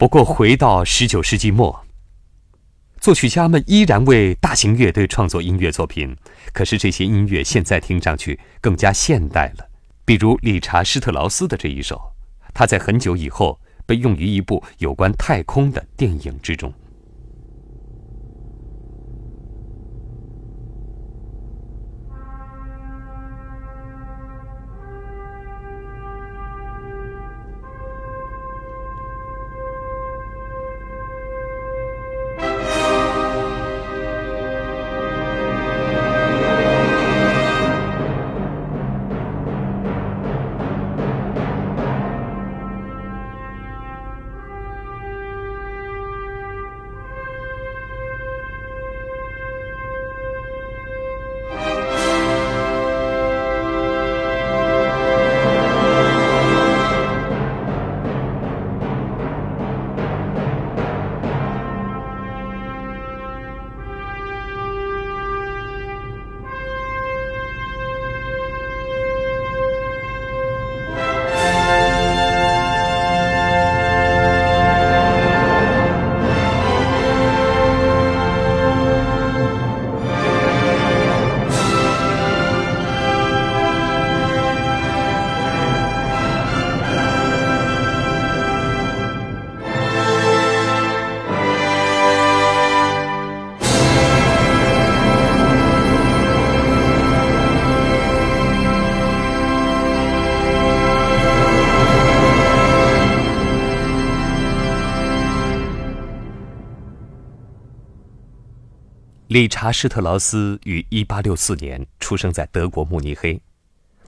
不过，回到十九世纪末，作曲家们依然为大型乐队创作音乐作品。可是这些音乐现在听上去更加现代了，比如理查施特劳斯的这一首，他在很久以后被用于一部有关太空的电影之中。理查·施特劳斯于1864年出生在德国慕尼黑，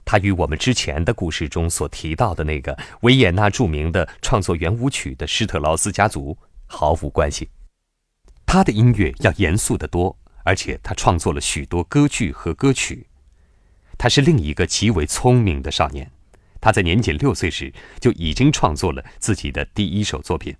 他与我们之前的故事中所提到的那个维也纳著名的创作圆舞曲的施特劳斯家族毫无关系。他的音乐要严肃得多，而且他创作了许多歌剧和歌曲。他是另一个极为聪明的少年，他在年仅六岁时就已经创作了自己的第一首作品。